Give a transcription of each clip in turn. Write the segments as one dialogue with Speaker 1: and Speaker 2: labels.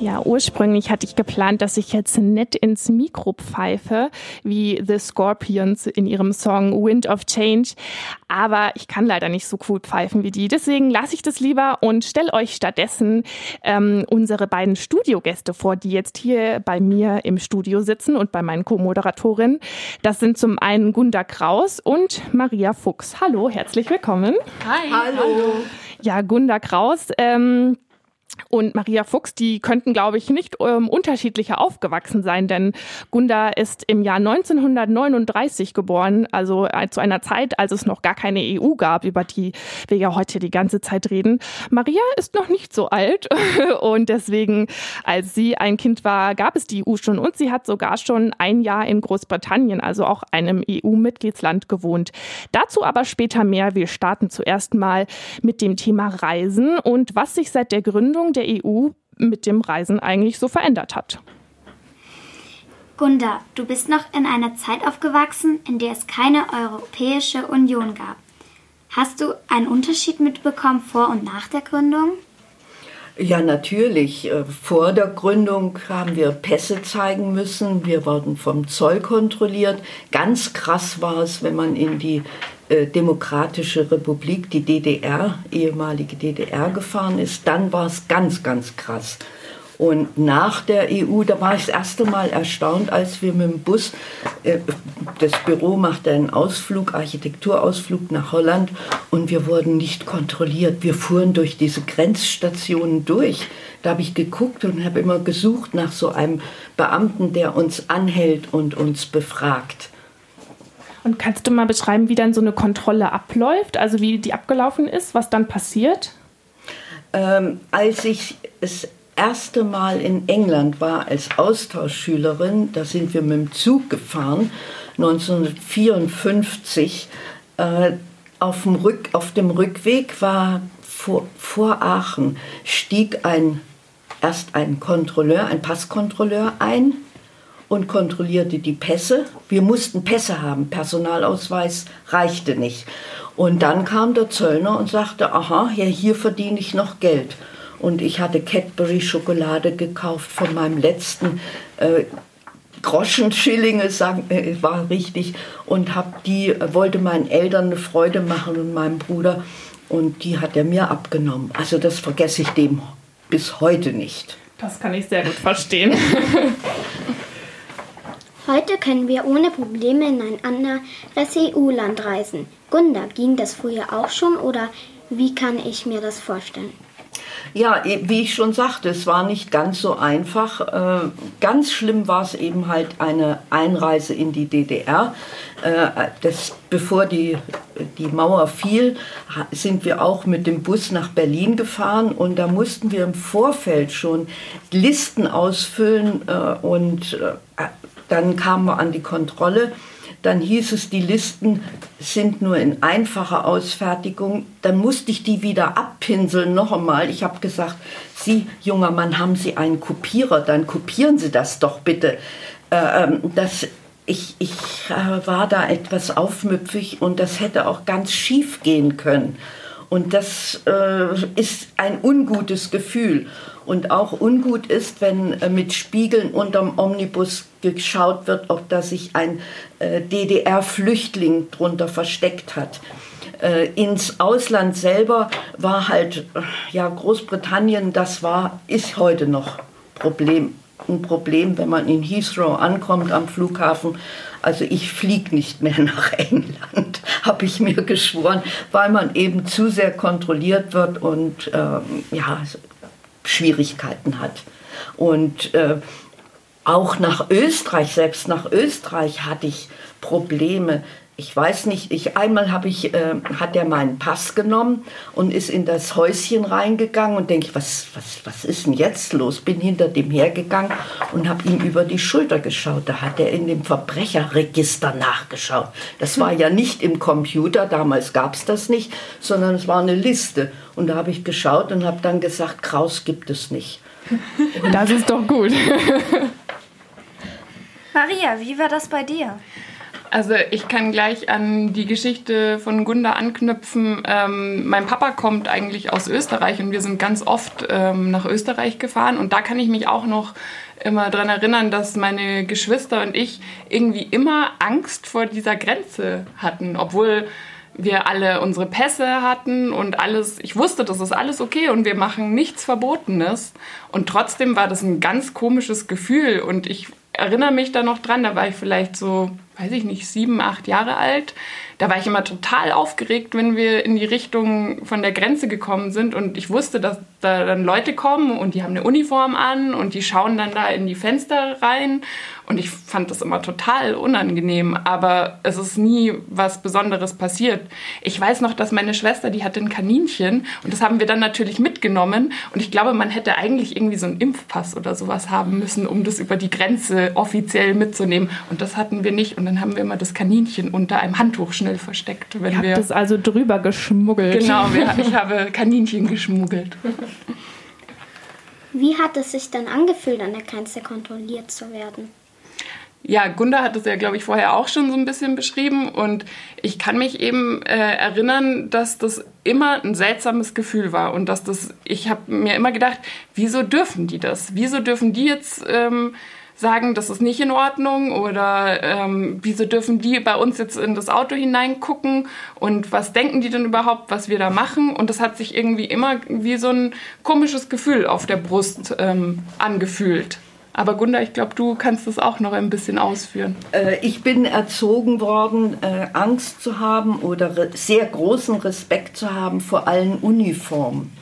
Speaker 1: Ja, ursprünglich hatte ich geplant, dass ich jetzt nett ins Mikro pfeife, wie The Scorpions in ihrem Song Wind of Change. Aber ich kann leider nicht so cool pfeifen wie die. Deswegen lasse ich das lieber und stelle euch stattdessen ähm, unsere beiden Studiogäste vor, die jetzt hier bei mir im Studio sitzen und bei meinen Co-Moderatorinnen. Das sind zum einen Gunda Kraus und Maria Fuchs. Hallo, herzlich willkommen.
Speaker 2: Hi. Hallo.
Speaker 1: Ja, Gunda Kraus. Ähm, und Maria Fuchs, die könnten, glaube ich, nicht ähm, unterschiedlicher aufgewachsen sein, denn Gunda ist im Jahr 1939 geboren, also äh, zu einer Zeit, als es noch gar keine EU gab, über die wir ja heute die ganze Zeit reden. Maria ist noch nicht so alt und deswegen, als sie ein Kind war, gab es die EU schon und sie hat sogar schon ein Jahr in Großbritannien, also auch einem EU-Mitgliedsland gewohnt. Dazu aber später mehr. Wir starten zuerst mal mit dem Thema Reisen und was sich seit der Gründung Gründung der EU mit dem Reisen eigentlich so verändert hat.
Speaker 3: Gunda, du bist noch in einer Zeit aufgewachsen, in der es keine Europäische Union gab. Hast du einen Unterschied mitbekommen vor und nach der Gründung?
Speaker 4: Ja, natürlich. Äh, vor der Gründung haben wir Pässe zeigen müssen. Wir wurden vom Zoll kontrolliert. Ganz krass war es, wenn man in die äh, Demokratische Republik, die DDR, ehemalige DDR gefahren ist, dann war es ganz, ganz krass. Und nach der EU, da war ich das erste Mal erstaunt, als wir mit dem Bus, äh, das Büro machte einen Ausflug, Architekturausflug nach Holland und wir wurden nicht kontrolliert. Wir fuhren durch diese Grenzstationen durch. Da habe ich geguckt und habe immer gesucht nach so einem Beamten, der uns anhält und uns befragt.
Speaker 1: Und kannst du mal beschreiben, wie dann so eine Kontrolle abläuft, also wie die abgelaufen ist, was dann passiert?
Speaker 4: Ähm, als ich das erste Mal in England war als Austauschschülerin, da sind wir mit dem Zug gefahren, 1954. Äh, auf, dem Rück, auf dem Rückweg war vor, vor Aachen, stieg ein, erst ein Kontrolleur, ein Passkontrolleur ein und kontrollierte die Pässe. Wir mussten Pässe haben, Personalausweis reichte nicht. Und dann kam der Zöllner und sagte, aha, ja, hier verdiene ich noch Geld. Und ich hatte Cadbury Schokolade gekauft von meinem letzten äh, Groschenschillinge, sagen, äh, war richtig, und hab die, äh, wollte meinen Eltern eine Freude machen und meinem Bruder. Und die hat er mir abgenommen. Also das vergesse ich dem bis heute nicht.
Speaker 1: Das kann ich sehr gut verstehen.
Speaker 3: Heute können wir ohne Probleme in ein anderes EU-Land reisen. Gunda, ging das früher auch schon oder wie kann ich mir das vorstellen?
Speaker 4: Ja, wie ich schon sagte, es war nicht ganz so einfach. Äh, ganz schlimm war es eben halt eine Einreise in die DDR. Äh, das, bevor die, die Mauer fiel, sind wir auch mit dem Bus nach Berlin gefahren und da mussten wir im Vorfeld schon Listen ausfüllen äh, und dann kamen wir an die Kontrolle. Dann hieß es, die Listen sind nur in einfacher Ausfertigung. Dann musste ich die wieder abpinseln, noch einmal. Ich habe gesagt, Sie, junger Mann, haben Sie einen Kopierer? Dann kopieren Sie das doch bitte. Äh, ähm, das, ich ich äh, war da etwas aufmüpfig und das hätte auch ganz schief gehen können. Und das äh, ist ein ungutes Gefühl. Und auch ungut ist, wenn äh, mit Spiegeln unterm Omnibus geschaut wird, ob da sich ein äh, DDR-Flüchtling drunter versteckt hat. Äh, ins Ausland selber war halt, ja, Großbritannien, das war, ist heute noch Problem, ein Problem, wenn man in Heathrow ankommt am Flughafen. Also ich fliege nicht mehr nach England, habe ich mir geschworen, weil man eben zu sehr kontrolliert wird und ähm, ja, Schwierigkeiten hat. Und äh, auch nach Österreich, selbst nach Österreich hatte ich Probleme. Ich weiß nicht, ich, einmal habe ich, äh, hat er meinen Pass genommen und ist in das Häuschen reingegangen und denke, was, was, was ist denn jetzt los? Bin hinter dem hergegangen und habe ihm über die Schulter geschaut. Da hat er in dem Verbrecherregister nachgeschaut. Das war ja nicht im Computer, damals gab es das nicht, sondern es war eine Liste. Und da habe ich geschaut und habe dann gesagt, Kraus gibt es nicht.
Speaker 1: Das ist doch gut.
Speaker 2: Maria, wie war das bei dir? Also ich kann gleich an die Geschichte von Gunda anknüpfen. Ähm, mein Papa kommt eigentlich aus Österreich und wir sind ganz oft ähm, nach Österreich gefahren und da kann ich mich auch noch immer daran erinnern, dass meine Geschwister und ich irgendwie immer Angst vor dieser Grenze hatten, obwohl wir alle unsere Pässe hatten und alles, ich wusste, das ist alles okay und wir machen nichts Verbotenes. Und trotzdem war das ein ganz komisches Gefühl und ich erinnere mich da noch dran, da war ich vielleicht so, weiß ich nicht, sieben, acht Jahre alt. Da war ich immer total aufgeregt, wenn wir in die Richtung von der Grenze gekommen sind und ich wusste, dass da dann Leute kommen und die haben eine Uniform an und die schauen dann da in die Fenster rein und ich fand das immer total unangenehm, aber es ist nie was Besonderes passiert. Ich weiß noch, dass meine Schwester, die hatte ein Kaninchen und das haben wir dann natürlich mitgenommen. Und ich glaube, man hätte eigentlich irgendwie so einen Impfpass oder sowas haben müssen, um das über die Grenze offiziell mitzunehmen. Und das hatten wir nicht. Und dann haben wir immer das Kaninchen unter einem Handtuch schnell versteckt.
Speaker 1: Wenn Ihr wir das also drüber geschmuggelt.
Speaker 2: Genau, ich habe Kaninchen geschmuggelt.
Speaker 5: Wie hat es sich dann angefühlt, an der Grenze kontrolliert zu werden?
Speaker 2: Ja, Gunda hat es ja, glaube ich, vorher auch schon so ein bisschen beschrieben und ich kann mich eben äh, erinnern, dass das immer ein seltsames Gefühl war und dass das, ich habe mir immer gedacht, wieso dürfen die das? Wieso dürfen die jetzt ähm, sagen, das ist nicht in Ordnung oder ähm, wieso dürfen die bei uns jetzt in das Auto hineingucken und was denken die denn überhaupt, was wir da machen? Und das hat sich irgendwie immer wie so ein komisches Gefühl auf der Brust ähm, angefühlt. Aber Gunda, ich glaube, du kannst das auch noch ein bisschen ausführen.
Speaker 4: Äh, ich bin erzogen worden, äh, Angst zu haben oder sehr großen Respekt zu haben vor allen Uniformen.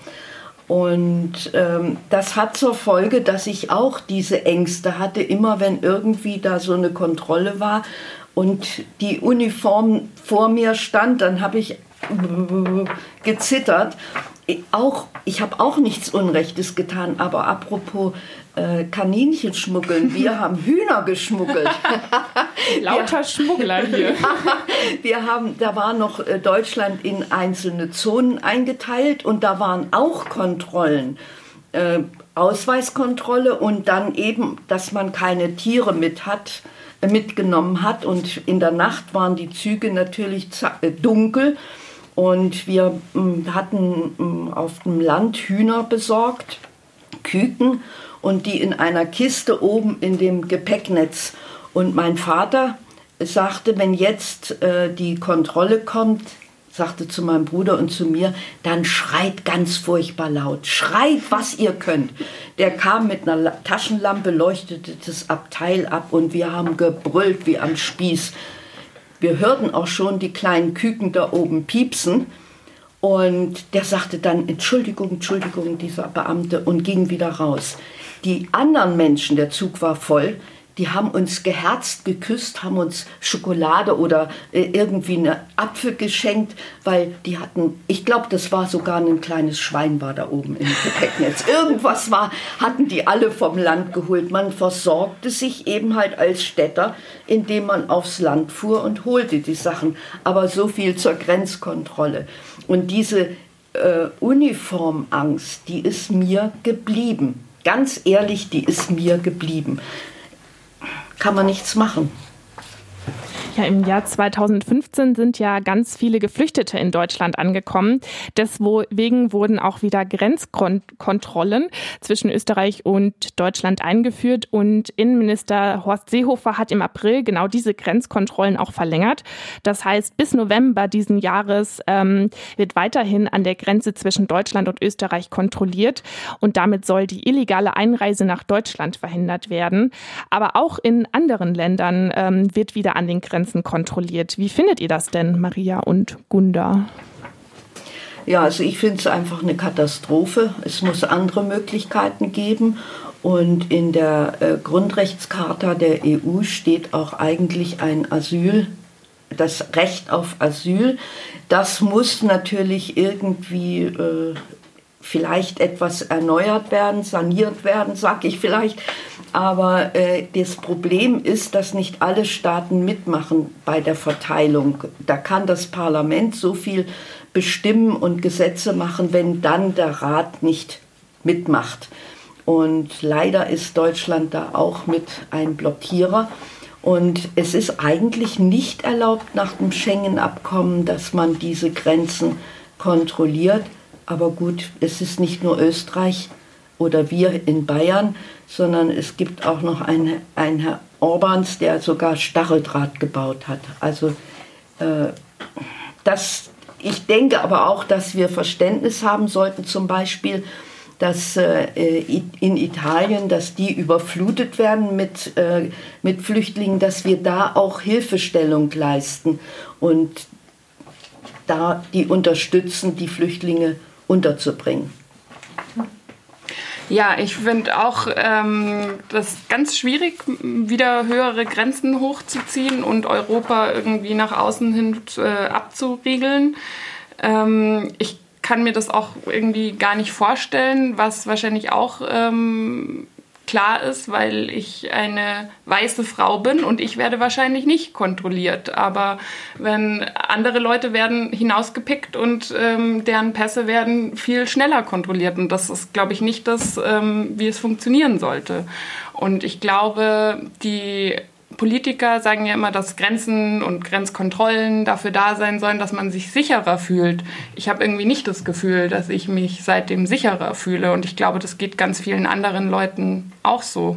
Speaker 4: Und ähm, das hat zur Folge, dass ich auch diese Ängste hatte, immer wenn irgendwie da so eine Kontrolle war und die Uniform vor mir stand, dann habe ich gezittert. Auch, ich habe auch nichts Unrechtes getan, aber apropos äh, Kaninchen schmuggeln. Wir haben Hühner geschmuggelt.
Speaker 1: Lauter Schmuggler hier.
Speaker 4: wir haben, da war noch äh, Deutschland in einzelne Zonen eingeteilt und da waren auch Kontrollen. Äh, Ausweiskontrolle und dann eben, dass man keine Tiere mit hat, äh, mitgenommen hat. Und in der Nacht waren die Züge natürlich äh, dunkel. Und wir mm, hatten mm, auf dem Land Hühner besorgt, Küken und die in einer Kiste oben in dem Gepäcknetz. Und mein Vater sagte, wenn jetzt äh, die Kontrolle kommt, sagte zu meinem Bruder und zu mir, dann schreit ganz furchtbar laut, schreit, was ihr könnt. Der kam mit einer Taschenlampe, leuchtete das Abteil ab und wir haben gebrüllt wie am Spieß. Wir hörten auch schon die kleinen Küken da oben piepsen. Und der sagte dann, Entschuldigung, Entschuldigung, dieser Beamte, und ging wieder raus. Die anderen Menschen, der Zug war voll, die haben uns geherzt geküsst, haben uns Schokolade oder äh, irgendwie eine Apfel geschenkt, weil die hatten, ich glaube, das war sogar ein kleines Schwein war da oben im Gepäcknetz. Irgendwas war, hatten die alle vom Land geholt. Man versorgte sich eben halt als Städter, indem man aufs Land fuhr und holte die Sachen. Aber so viel zur Grenzkontrolle. Und diese äh, Uniformangst, die ist mir geblieben ganz ehrlich, die ist mir geblieben. Kann man nichts machen.
Speaker 1: Ja, im Jahr 2015 sind ja ganz viele Geflüchtete in Deutschland angekommen. Deswegen wurden auch wieder Grenzkontrollen zwischen Österreich und Deutschland eingeführt und Innenminister Horst Seehofer hat im April genau diese Grenzkontrollen auch verlängert. Das heißt, bis November diesen Jahres ähm, wird weiterhin an der Grenze zwischen Deutschland und Österreich kontrolliert und damit soll die illegale Einreise nach Deutschland verhindert werden. Aber auch in anderen Ländern ähm, wird wieder an den Grenzen Grenzen kontrolliert. Wie findet ihr das denn, Maria und Gunda?
Speaker 4: Ja, also ich finde es einfach eine Katastrophe. Es muss andere Möglichkeiten geben. Und in der äh, Grundrechtscharta der EU steht auch eigentlich ein Asyl, das Recht auf Asyl. Das muss natürlich irgendwie äh, vielleicht etwas erneuert werden, saniert werden, sag ich vielleicht. Aber äh, das Problem ist, dass nicht alle Staaten mitmachen bei der Verteilung. Da kann das Parlament so viel bestimmen und Gesetze machen, wenn dann der Rat nicht mitmacht. Und leider ist Deutschland da auch mit ein Blockierer. Und es ist eigentlich nicht erlaubt nach dem Schengen-Abkommen, dass man diese Grenzen kontrolliert. Aber gut, es ist nicht nur Österreich oder wir in Bayern, sondern es gibt auch noch einen, einen Herr Orbans, der sogar Stacheldraht gebaut hat. Also äh, das, ich denke aber auch, dass wir Verständnis haben sollten, zum Beispiel, dass äh, in Italien, dass die überflutet werden mit, äh, mit Flüchtlingen, dass wir da auch Hilfestellung leisten und da die unterstützen, die Flüchtlinge unterzubringen.
Speaker 2: Ja, ich finde auch ähm, das ganz schwierig, wieder höhere Grenzen hochzuziehen und Europa irgendwie nach außen hin äh, abzuriegeln. Ähm, ich kann mir das auch irgendwie gar nicht vorstellen, was wahrscheinlich auch ähm, klar ist, weil ich eine weiße Frau bin und ich werde wahrscheinlich nicht kontrolliert. Aber wenn andere Leute werden hinausgepickt und ähm, deren Pässe werden viel schneller kontrolliert. Und das ist, glaube ich, nicht das, ähm, wie es funktionieren sollte. Und ich glaube, die Politiker sagen ja immer, dass Grenzen und Grenzkontrollen dafür da sein sollen, dass man sich sicherer fühlt. Ich habe irgendwie nicht das Gefühl, dass ich mich seitdem sicherer fühle. Und ich glaube, das geht ganz vielen anderen Leuten auch so.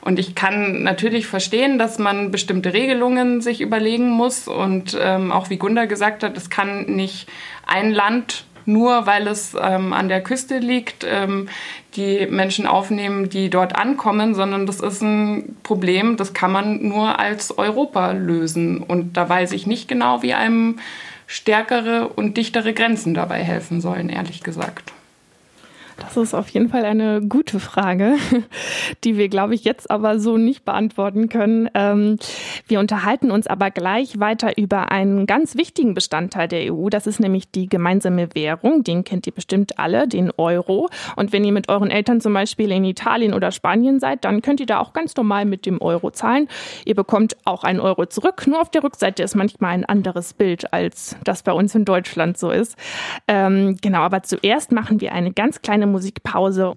Speaker 2: Und ich kann natürlich verstehen, dass man bestimmte Regelungen sich überlegen muss. Und ähm, auch wie Gunda gesagt hat, es kann nicht ein Land nur weil es ähm, an der Küste liegt, ähm, die Menschen aufnehmen, die dort ankommen, sondern das ist ein Problem, das kann man nur als Europa lösen. Und da weiß ich nicht genau, wie einem stärkere und dichtere Grenzen dabei helfen sollen, ehrlich gesagt.
Speaker 1: Das ist auf jeden Fall eine gute Frage, die wir, glaube ich, jetzt aber so nicht beantworten können. Ähm, wir unterhalten uns aber gleich weiter über einen ganz wichtigen Bestandteil der EU. Das ist nämlich die gemeinsame Währung. Den kennt ihr bestimmt alle, den Euro. Und wenn ihr mit euren Eltern zum Beispiel in Italien oder Spanien seid, dann könnt ihr da auch ganz normal mit dem Euro zahlen. Ihr bekommt auch einen Euro zurück. Nur auf der Rückseite ist manchmal ein anderes Bild, als das bei uns in Deutschland so ist. Ähm, genau, aber zuerst machen wir eine ganz kleine Musikpause